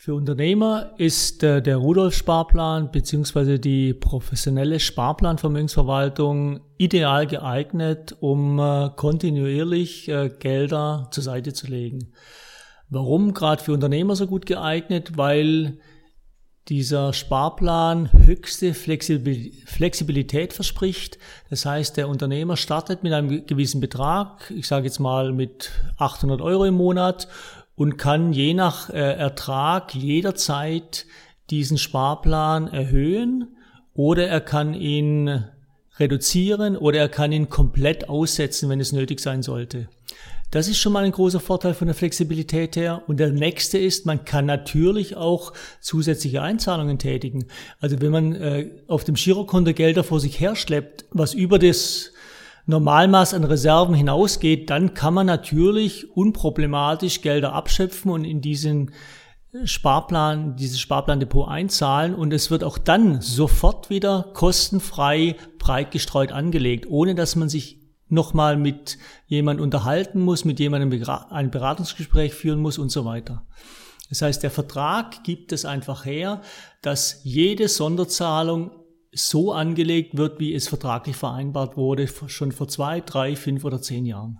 Für Unternehmer ist äh, der Rudolf-Sparplan beziehungsweise die professionelle Sparplanvermögensverwaltung ideal geeignet, um äh, kontinuierlich äh, Gelder zur Seite zu legen. Warum gerade für Unternehmer so gut geeignet? Weil dieser Sparplan höchste Flexibilität verspricht. Das heißt, der Unternehmer startet mit einem gewissen Betrag, ich sage jetzt mal mit 800 Euro im Monat und kann je nach äh, Ertrag jederzeit diesen Sparplan erhöhen oder er kann ihn reduzieren oder er kann ihn komplett aussetzen, wenn es nötig sein sollte. Das ist schon mal ein großer Vorteil von der Flexibilität her. Und der nächste ist, man kann natürlich auch zusätzliche Einzahlungen tätigen. Also wenn man äh, auf dem Girokonto Gelder vor sich herschleppt, was über das Normalmaß an Reserven hinausgeht, dann kann man natürlich unproblematisch Gelder abschöpfen und in diesen Sparplan, dieses Sparplandepot einzahlen und es wird auch dann sofort wieder kostenfrei breit gestreut angelegt, ohne dass man sich nochmal mit jemand unterhalten muss, mit jemandem ein Beratungsgespräch führen muss und so weiter. Das heißt, der Vertrag gibt es einfach her, dass jede Sonderzahlung so angelegt wird, wie es vertraglich vereinbart wurde, schon vor zwei, drei, fünf oder zehn Jahren.